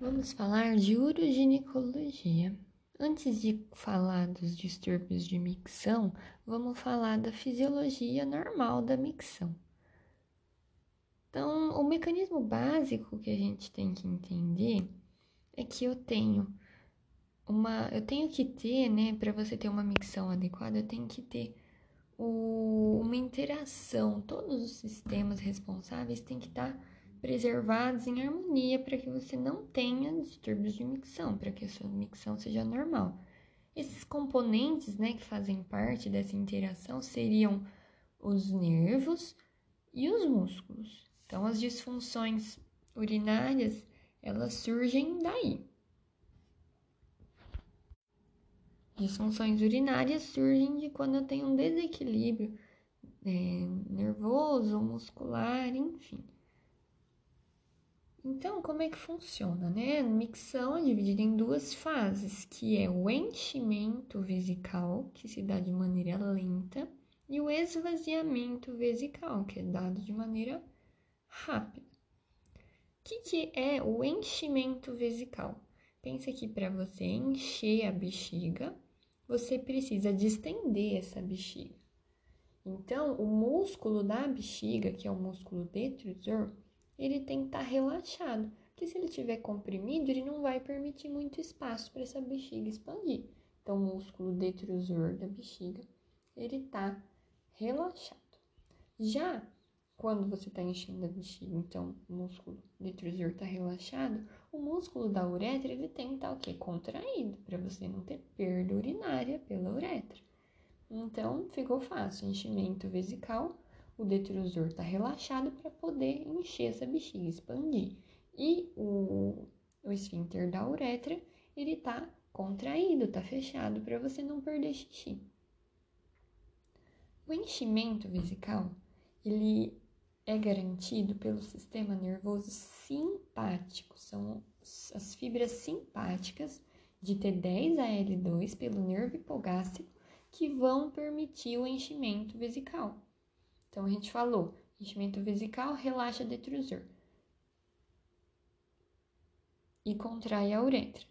Vamos falar de uroginecologia. Antes de falar dos distúrbios de micção, vamos falar da fisiologia normal da micção. Então, o mecanismo básico que a gente tem que entender é que eu tenho uma, eu tenho que ter, né, para você ter uma micção adequada, eu tenho que ter o, uma interação, todos os sistemas responsáveis têm que estar tá preservados em harmonia para que você não tenha distúrbios de micção, para que a sua micção seja normal. Esses componentes né, que fazem parte dessa interação seriam os nervos e os músculos. Então, as disfunções urinárias, elas surgem daí. Disfunções urinárias surgem de quando eu tenho um desequilíbrio é, nervoso, muscular, enfim. Então, como é que funciona, né? A micção é dividida em duas fases, que é o enchimento vesical, que se dá de maneira lenta, e o esvaziamento vesical, que é dado de maneira rápida. O que, que é o enchimento vesical? Pensa que para você encher a bexiga, você precisa distender essa bexiga. Então, o músculo da bexiga, que é o músculo detrusor, ele tem que estar tá relaxado, porque se ele estiver comprimido, ele não vai permitir muito espaço para essa bexiga expandir. Então, o músculo detrusor da bexiga, ele está relaxado. Já quando você está enchendo a bexiga, então o músculo detrusor está relaxado, o músculo da uretra ele tem que estar tá, o quê? Contraído, para você não ter perda urinária pela uretra. Então, ficou fácil, enchimento vesical, o detrusor está relaxado para poder encher essa bexiga, expandir. E o, o esfíncter da uretra, ele está contraído, está fechado para você não perder xixi. O enchimento vesical, ele é garantido pelo sistema nervoso simpático, são as fibras simpáticas de T10 a L2 pelo nervo hipogástrico que vão permitir o enchimento vesical. Então, a gente falou, enchimento vesical relaxa detrusor e contrai a uretra,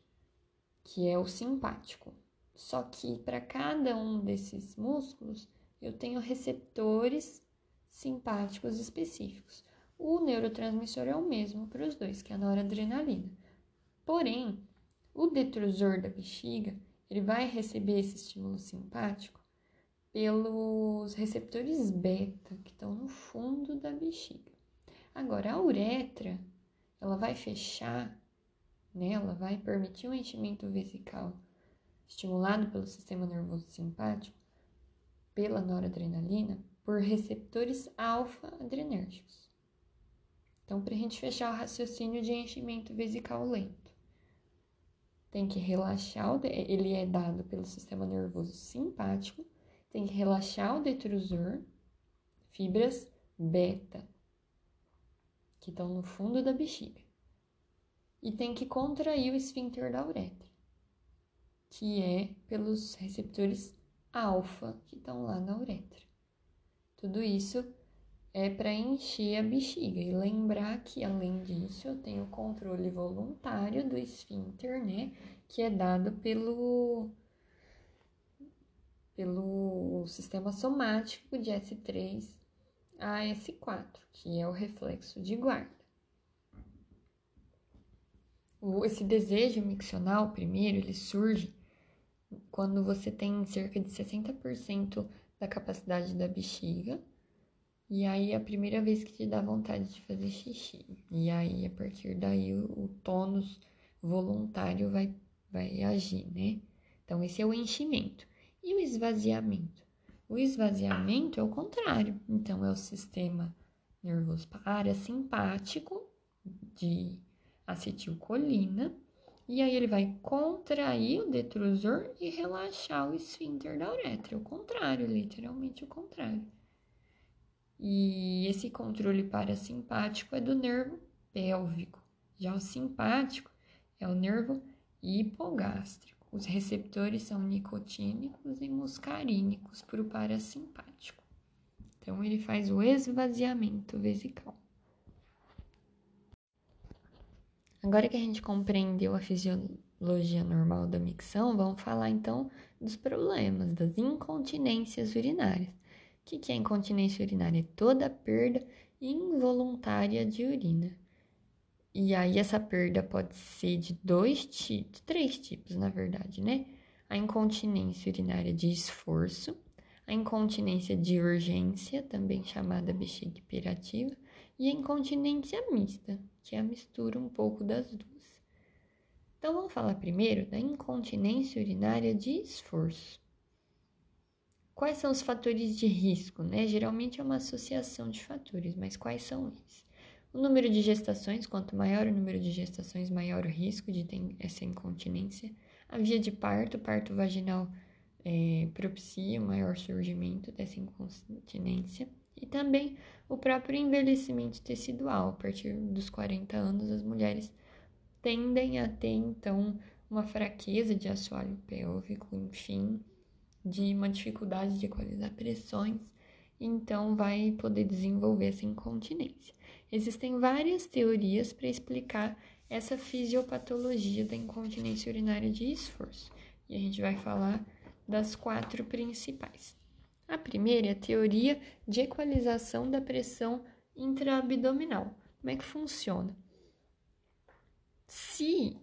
que é o simpático. Só que para cada um desses músculos, eu tenho receptores simpáticos específicos. O neurotransmissor é o mesmo para os dois, que é a noradrenalina. Porém, o detrusor da bexiga, ele vai receber esse estímulo simpático pelos receptores beta que estão no fundo da bexiga. Agora, a uretra, ela vai fechar, né? Ela vai permitir o um enchimento vesical estimulado pelo sistema nervoso simpático, pela noradrenalina, por receptores alfa-adrenérgicos. Então, para a gente fechar o raciocínio de enchimento vesical lento, tem que relaxar, ele é dado pelo sistema nervoso simpático, tem que relaxar o detrusor, fibras beta, que estão no fundo da bexiga. E tem que contrair o esfíncter da uretra, que é pelos receptores alfa que estão lá na uretra. Tudo isso é para encher a bexiga e lembrar que além disso eu tenho o controle voluntário do esfíncter, né, que é dado pelo pelo sistema somático de S3 a S4, que é o reflexo de guarda. Esse desejo miccional, primeiro, ele surge quando você tem cerca de 60% da capacidade da bexiga, e aí é a primeira vez que te dá vontade de fazer xixi. E aí, a partir daí, o, o tônus voluntário vai, vai agir, né? Então, esse é o enchimento. E o esvaziamento? O esvaziamento é o contrário. Então, é o sistema nervoso parasimpático de acetilcolina. E aí ele vai contrair o detrusor e relaxar o esfíncter da uretra. O contrário, literalmente o contrário. E esse controle parasimpático é do nervo pélvico. Já o simpático é o nervo hipogástrico. Os receptores são nicotínicos e muscarínicos para o parasimpático. Então, ele faz o esvaziamento vesical. Agora que a gente compreendeu a fisiologia normal da micção, vamos falar então dos problemas, das incontinências urinárias. O que é incontinência urinária? É toda perda involuntária de urina. E aí essa perda pode ser de dois tipos, três tipos, na verdade, né? A incontinência urinária de esforço, a incontinência de urgência, também chamada bexiga hiperativa, e a incontinência mista, que é a mistura um pouco das duas. Então vamos falar primeiro da incontinência urinária de esforço. Quais são os fatores de risco? Né? Geralmente é uma associação de fatores, mas quais são eles? O número de gestações, quanto maior o número de gestações, maior o risco de ter essa incontinência. A via de parto, parto vaginal é, propicia o maior surgimento dessa incontinência e também o próprio envelhecimento tecidual. A partir dos 40 anos, as mulheres tendem a ter então uma fraqueza de assoalho pélvico, enfim, de uma dificuldade de equalizar pressões, então vai poder desenvolver essa incontinência. Existem várias teorias para explicar essa fisiopatologia da incontinência urinária de esforço, e a gente vai falar das quatro principais. A primeira é a teoria de equalização da pressão intraabdominal. Como é que funciona? Se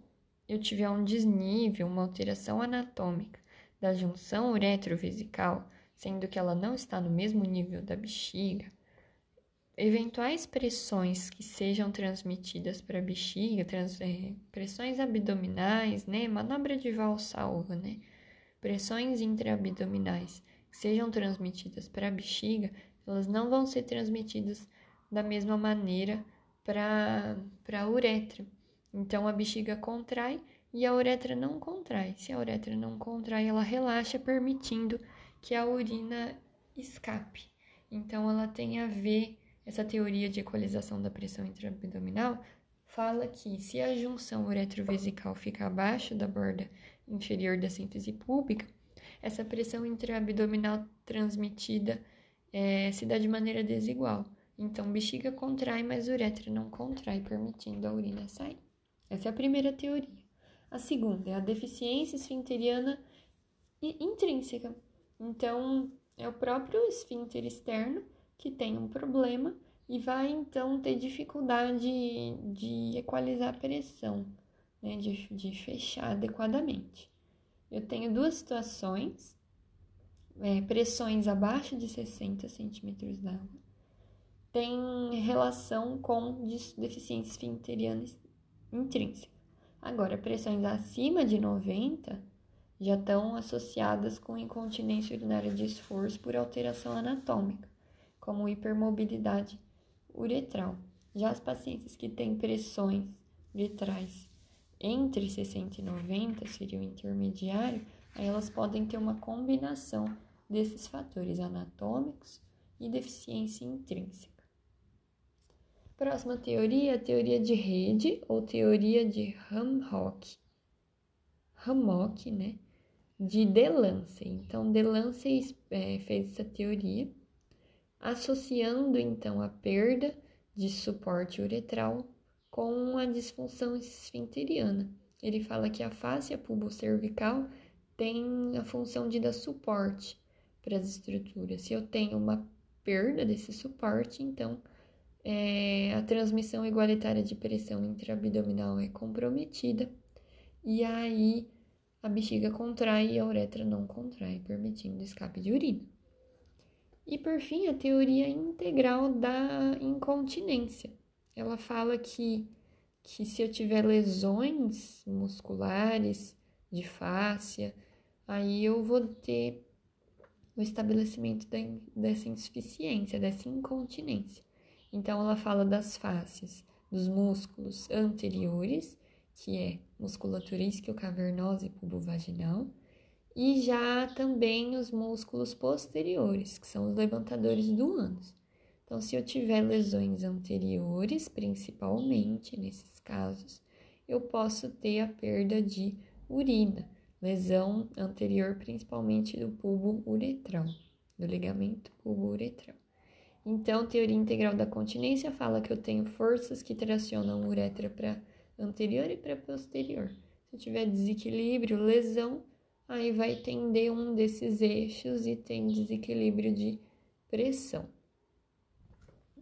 eu tiver um desnível, uma alteração anatômica da junção uretrovesical, sendo que ela não está no mesmo nível da bexiga, eventuais pressões que sejam transmitidas para a bexiga, trans, é, pressões abdominais, né, manobra de valsalva, né, pressões intraabdominais que sejam transmitidas para a bexiga, elas não vão ser transmitidas da mesma maneira para a uretra. Então a bexiga contrai e a uretra não contrai. Se a uretra não contrai, ela relaxa, permitindo que a urina escape. Então ela tem a ver essa teoria de equalização da pressão intraabdominal fala que se a junção uretrovesical fica abaixo da borda inferior da síntese pública, essa pressão intraabdominal transmitida é, se dá de maneira desigual. Então, bexiga contrai, mas uretra não contrai, permitindo a urina sair. Essa é a primeira teoria. A segunda é a deficiência esfinteriana intrínseca. Então, é o próprio esfíncter externo que tem um problema e vai então ter dificuldade de equalizar a pressão, né, de, de fechar adequadamente. Eu tenho duas situações, é, pressões abaixo de 60 centímetros d'água, tem relação com deficiência esfinteriana intrínseca. Agora, pressões acima de 90 já estão associadas com incontinência urinária de esforço por alteração anatômica, como hipermobilidade uretral. Já as pacientes que têm pressões uretrais entre 60 e 90, seria o intermediário, elas podem ter uma combinação desses fatores anatômicos e deficiência intrínseca. Próxima teoria, a teoria de rede ou teoria de Hamhock. Hammock, né? De Delancey. Então, Delancey é, fez essa teoria associando então a perda de suporte uretral com a disfunção esfinteriana. Ele fala que a face pubocervical tem a função de dar suporte para as estruturas. Se eu tenho uma perda desse suporte, então é, a transmissão igualitária de pressão intraabdominal é comprometida e aí a bexiga contrai e a uretra não contrai, permitindo escape de urina. E por fim, a teoria integral da incontinência. Ela fala que, que se eu tiver lesões musculares, de fáscia, aí eu vou ter o estabelecimento da, dessa insuficiência, dessa incontinência. Então, ela fala das fáscias, dos músculos anteriores, que é musculatura isquiocavernosa e pubovaginal, e já também os músculos posteriores, que são os levantadores do ânus. Então, se eu tiver lesões anteriores, principalmente nesses casos, eu posso ter a perda de urina, lesão anterior principalmente do bulbo uretral, do ligamento bulbo uretral. Então, teoria integral da continência fala que eu tenho forças que tracionam a uretra para anterior e para posterior. Se tiver desequilíbrio, lesão, aí vai tender um desses eixos e tem desequilíbrio de pressão.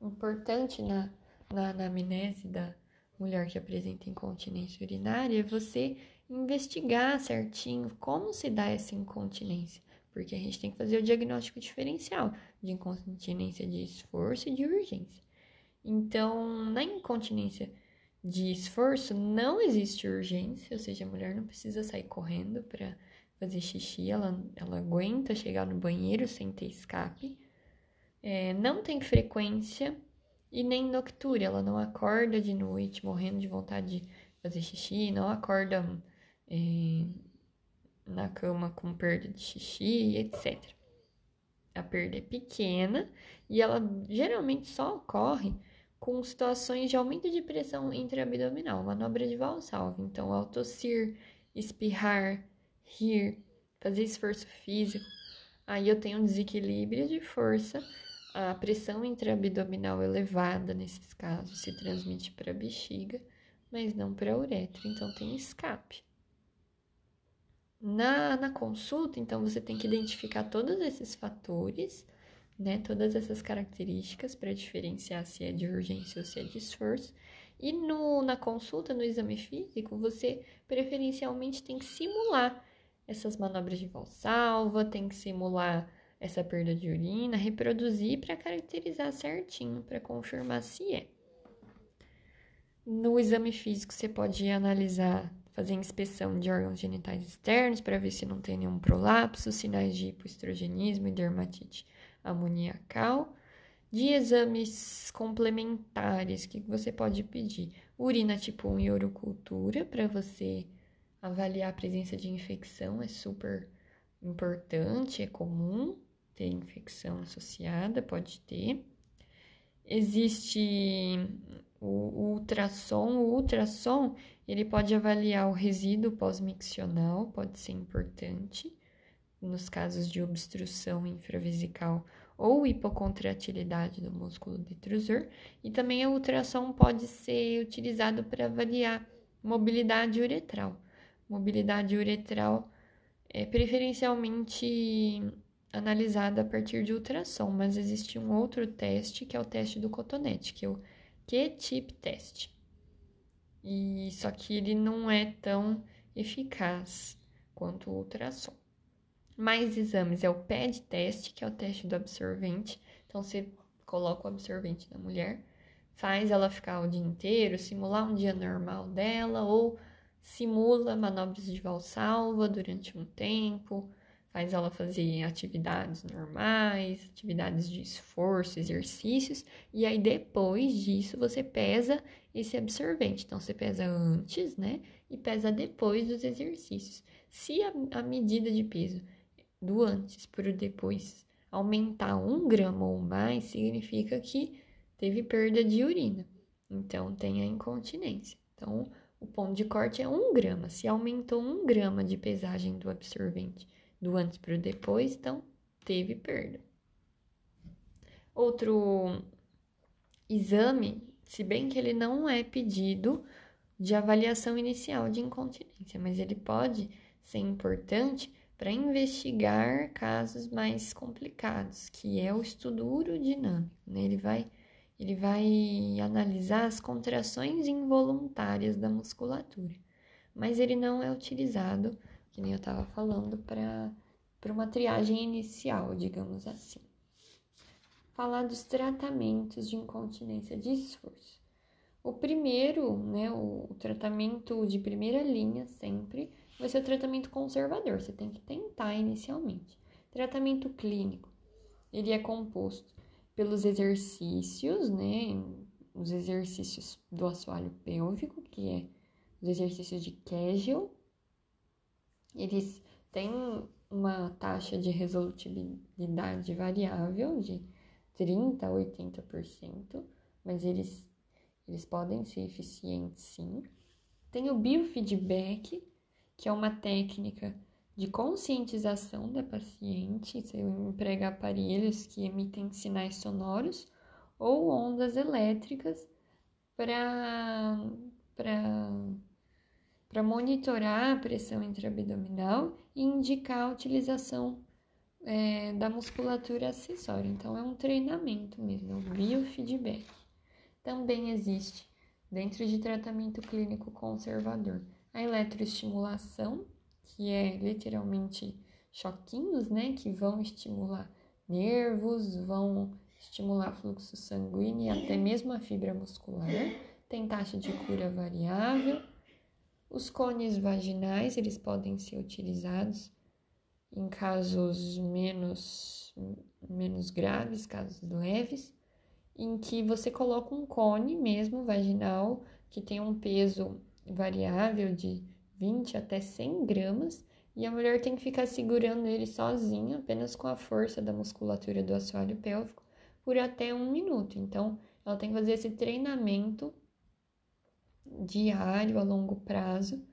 Importante na, na anamnese da mulher que apresenta incontinência urinária é você investigar certinho como se dá essa incontinência, porque a gente tem que fazer o diagnóstico diferencial de incontinência de esforço e de urgência. Então, na incontinência de esforço, não existe urgência, ou seja, a mulher não precisa sair correndo para fazer xixi, ela, ela aguenta chegar no banheiro sem ter escape. É, não tem frequência e nem noctúria, ela não acorda de noite morrendo de vontade de fazer xixi, não acorda é, na cama com perda de xixi, etc. A perda é pequena e ela geralmente só ocorre com situações de aumento de pressão intraabdominal, manobra de Valsalva. Então, ao tossir, espirrar, rir, fazer esforço físico, aí eu tenho um desequilíbrio de força, a pressão intraabdominal elevada nesses casos se transmite para a bexiga, mas não para a uretra, então tem escape. Na, na consulta, então, você tem que identificar todos esses fatores né, todas essas características para diferenciar se é de urgência ou se é de esforço. E no, na consulta, no exame físico, você preferencialmente tem que simular essas manobras de valsalva, tem que simular essa perda de urina, reproduzir para caracterizar certinho, para confirmar se é. No exame físico, você pode analisar, fazer inspeção de órgãos genitais externos para ver se não tem nenhum prolapso, sinais de hipoestrogenismo e dermatite amoniacal. De exames complementares, que você pode pedir? Urina tipo 1 e urocultura, para você avaliar a presença de infecção, é super importante, é comum ter infecção associada, pode ter. Existe o, ultrassom, o ultrassom, ele pode avaliar o resíduo pós-miccional, pode ser importante nos casos de obstrução infravesical ou hipocontratilidade do músculo detrusor, e também a ultrassom pode ser utilizado para avaliar mobilidade uretral. Mobilidade uretral é preferencialmente analisada a partir de ultrassom, mas existe um outro teste que é o teste do cotonete, que é o Q-tip test. E só que ele não é tão eficaz quanto o ultrassom. Mais exames é o PED teste, que é o teste do absorvente. Então, você coloca o absorvente na mulher, faz ela ficar o dia inteiro, simular um dia normal dela, ou simula manobras de valsalva durante um tempo, faz ela fazer atividades normais, atividades de esforço, exercícios, e aí depois disso você pesa esse absorvente. Então, você pesa antes, né? E pesa depois dos exercícios. Se a, a medida de peso do antes para o depois aumentar um grama ou mais, significa que teve perda de urina. Então, tem a incontinência. Então, o ponto de corte é um grama. Se aumentou um grama de pesagem do absorvente do antes para o depois, então teve perda. Outro exame, se bem que ele não é pedido de avaliação inicial de incontinência, mas ele pode ser importante para investigar casos mais complicados, que é o estudo urodinâmico. Né? Ele, vai, ele vai analisar as contrações involuntárias da musculatura, mas ele não é utilizado, que nem eu estava falando, para uma triagem inicial, digamos assim. Falar dos tratamentos de incontinência de esforço. O primeiro, né, o, o tratamento de primeira linha sempre vai ser o tratamento conservador, você tem que tentar inicialmente. Tratamento clínico, ele é composto pelos exercícios, né, os exercícios do assoalho pélvico, que é os exercícios de Kegel. Eles têm uma taxa de resolutividade variável de 30 a 80%, mas eles, eles podem ser eficientes sim. Tem o biofeedback, que é uma técnica de conscientização da paciente, você emprega aparelhos que emitem sinais sonoros ou ondas elétricas para para monitorar a pressão intraabdominal e indicar a utilização é, da musculatura acessória. Então, é um treinamento mesmo, é um biofeedback. Também existe, dentro de tratamento clínico conservador, a eletroestimulação, que é literalmente choquinhos, né, que vão estimular nervos, vão estimular fluxo sanguíneo e até mesmo a fibra muscular. Tem taxa de cura variável. Os cones vaginais, eles podem ser utilizados em casos menos, menos graves, casos leves, em que você coloca um cone mesmo vaginal que tem um peso variável de 20 até 100 gramas e a mulher tem que ficar segurando ele sozinha, apenas com a força da musculatura do assoalho pélvico, por até um minuto. Então, ela tem que fazer esse treinamento diário a longo prazo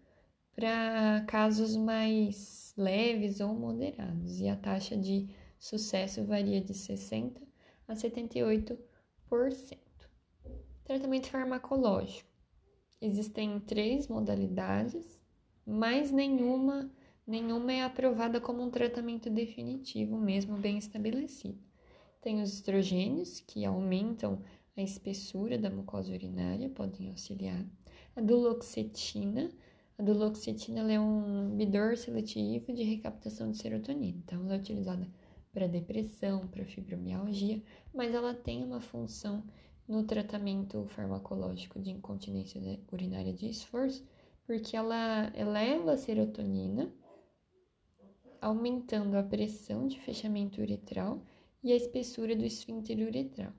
para casos mais leves ou moderados. E a taxa de sucesso varia de 60 a 78%. Tratamento farmacológico. Existem três modalidades, mas nenhuma nenhuma é aprovada como um tratamento definitivo, mesmo bem estabelecido. Tem os estrogênios, que aumentam a espessura da mucosa urinária, podem auxiliar. A duloxetina, a duloxetina é um inibidor seletivo de recaptação de serotonina, então ela é utilizada para depressão, para fibromialgia, mas ela tem uma função no tratamento farmacológico de incontinência urinária de esforço, porque ela eleva a serotonina aumentando a pressão de fechamento uretral e a espessura do esfíncter uretral.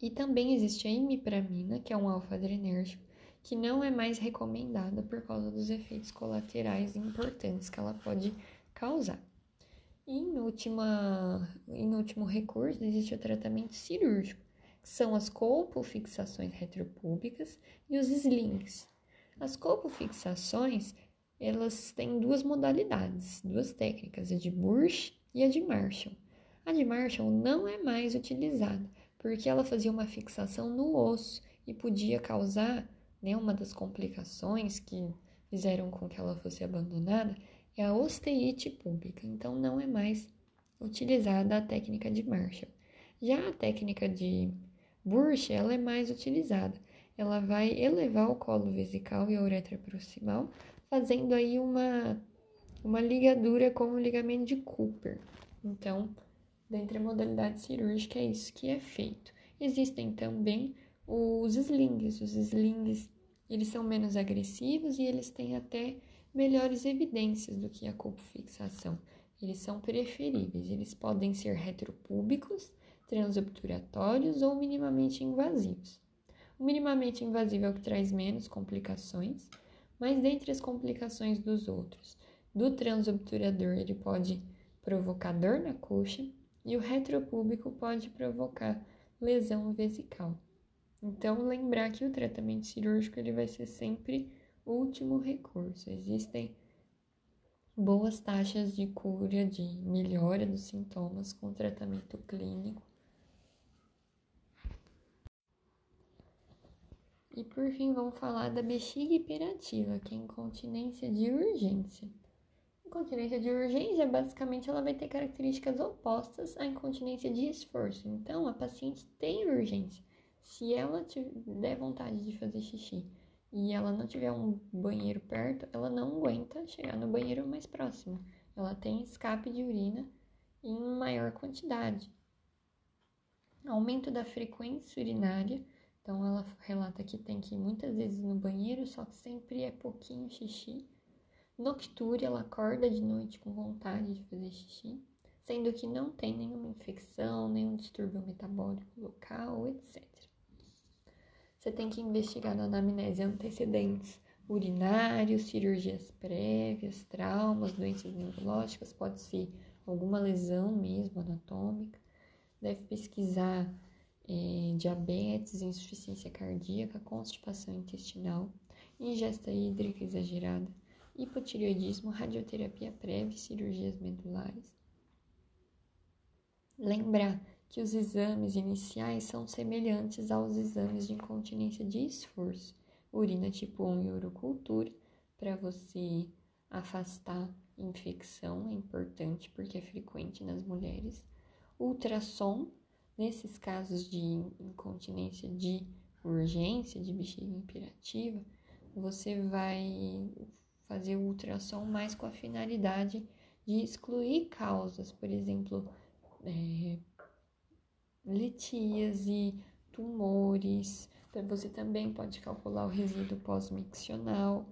E também existe a imipramina, que é um alfa-adrenérgico, que não é mais recomendada por causa dos efeitos colaterais importantes que ela pode causar. E em, última, em último recurso, existe o tratamento cirúrgico, que são as colpofixações retropúbicas e os slings. As colpofixações elas têm duas modalidades, duas técnicas, a de Burch e a de Marshall. A de Marshall não é mais utilizada, porque ela fazia uma fixação no osso e podia causar, né, uma das complicações que fizeram com que ela fosse abandonada é a osteite pública, então não é mais utilizada a técnica de Marshall. Já a técnica de Burch, ela é mais utilizada. Ela vai elevar o colo vesical e a uretra proximal, fazendo aí uma, uma ligadura com o ligamento de Cooper. Então, dentre a modalidade cirúrgica, é isso que é feito. Existem também os slings. Os slings, eles são menos agressivos e eles têm até melhores evidências do que a fixação. Eles são preferíveis. Eles podem ser retropúbicos, transobturatórios ou minimamente invasivos. Minimamente invasivo é o que traz menos complicações, mas dentre as complicações dos outros, do transobturador ele pode provocar dor na coxa e o retropúbico pode provocar lesão vesical. Então, lembrar que o tratamento cirúrgico ele vai ser sempre o último recurso. Existem boas taxas de cura, de melhora dos sintomas com tratamento clínico E por fim, vamos falar da bexiga hiperativa, que é incontinência de urgência. Incontinência de urgência, basicamente, ela vai ter características opostas à incontinência de esforço. Então, a paciente tem urgência. Se ela tiver vontade de fazer xixi e ela não tiver um banheiro perto, ela não aguenta chegar no banheiro mais próximo. Ela tem escape de urina em maior quantidade. Aumento da frequência urinária então ela relata que tem que ir muitas vezes no banheiro, só que sempre é pouquinho xixi. Noctúria, ela acorda de noite com vontade de fazer xixi, sendo que não tem nenhuma infecção, nenhum distúrbio metabólico local, etc. Você tem que investigar na anamnese antecedentes urinários, cirurgias prévias, traumas, doenças neurológicas, pode ser alguma lesão mesmo anatômica. Deve pesquisar é, diabetes, insuficiência cardíaca, constipação intestinal, ingesta hídrica exagerada, hipotireoidismo, radioterapia prévia e cirurgias medulares. Lembrar que os exames iniciais são semelhantes aos exames de incontinência de esforço. urina tipo 1 e urocultura para você afastar infecção, é importante porque é frequente nas mulheres. Ultrassom, nesses casos de incontinência de urgência, de bexiga imperativa, você vai fazer o ultrassom mais com a finalidade de excluir causas, por exemplo, é, litíase, tumores. Você também pode calcular o resíduo pós-miccional.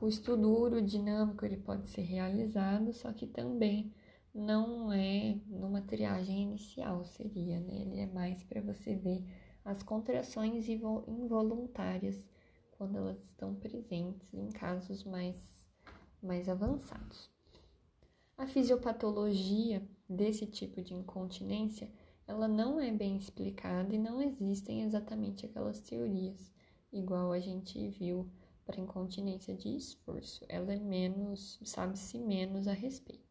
O estudo urodinâmico ele pode ser realizado, só que também não é numa triagem inicial, seria, né? Ele é mais para você ver as contrações involuntárias quando elas estão presentes em casos mais, mais avançados. A fisiopatologia desse tipo de incontinência, ela não é bem explicada e não existem exatamente aquelas teorias, igual a gente viu para incontinência de esforço. Ela é menos, sabe-se menos a respeito.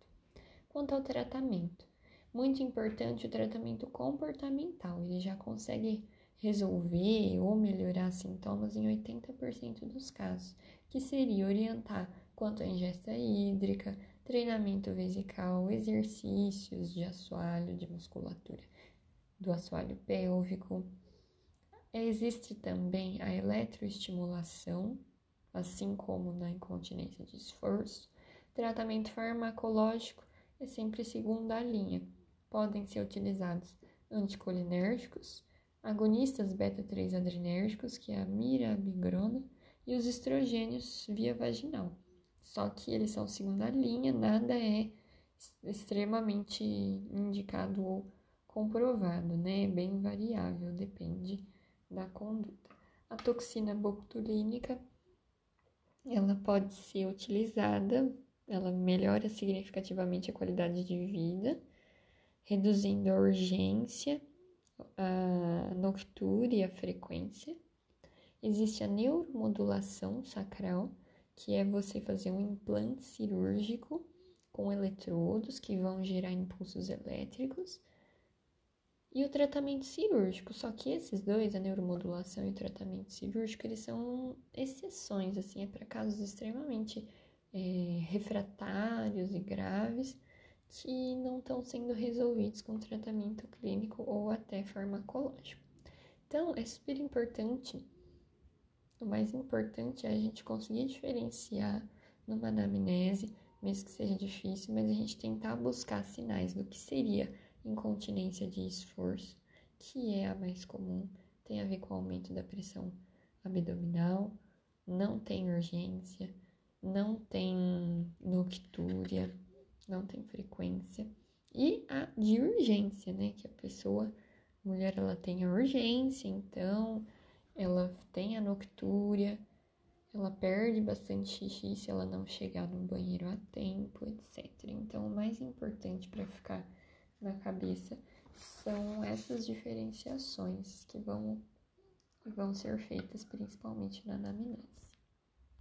Quanto ao tratamento, muito importante o tratamento comportamental, ele já consegue resolver ou melhorar sintomas em 80% dos casos, que seria orientar quanto à ingesta hídrica, treinamento vesical, exercícios de assoalho, de musculatura do assoalho pélvico. Existe também a eletroestimulação, assim como na incontinência de esforço. Tratamento farmacológico é sempre segunda linha. Podem ser utilizados anticolinérgicos, agonistas beta-3 adrenérgicos, que é a mirabigrona, e os estrogênios via vaginal. Só que eles são segunda linha, nada é extremamente indicado ou comprovado, né? É bem variável, depende da conduta. A toxina botulínica, ela pode ser utilizada, ela melhora significativamente a qualidade de vida, reduzindo a urgência a noctura e a frequência. Existe a neuromodulação sacral, que é você fazer um implante cirúrgico com eletrodos que vão gerar impulsos elétricos. E o tratamento cirúrgico, só que esses dois, a neuromodulação e o tratamento cirúrgico, eles são exceções, assim, é para casos extremamente é, refratários e graves, que não estão sendo resolvidos com tratamento clínico ou até farmacológico. Então, é super importante, o mais importante é a gente conseguir diferenciar numa anamnese, mesmo que seja difícil, mas a gente tentar buscar sinais do que seria incontinência de esforço, que é a mais comum, tem a ver com o aumento da pressão abdominal, não tem urgência, não tem noctúria, não tem frequência. E a de urgência, né? Que a pessoa, a mulher, ela tem a urgência, então ela tem a noctúria, ela perde bastante xixi se ela não chegar no banheiro a tempo, etc. Então, o mais importante para ficar na cabeça são essas diferenciações que vão, vão ser feitas principalmente na anamnese.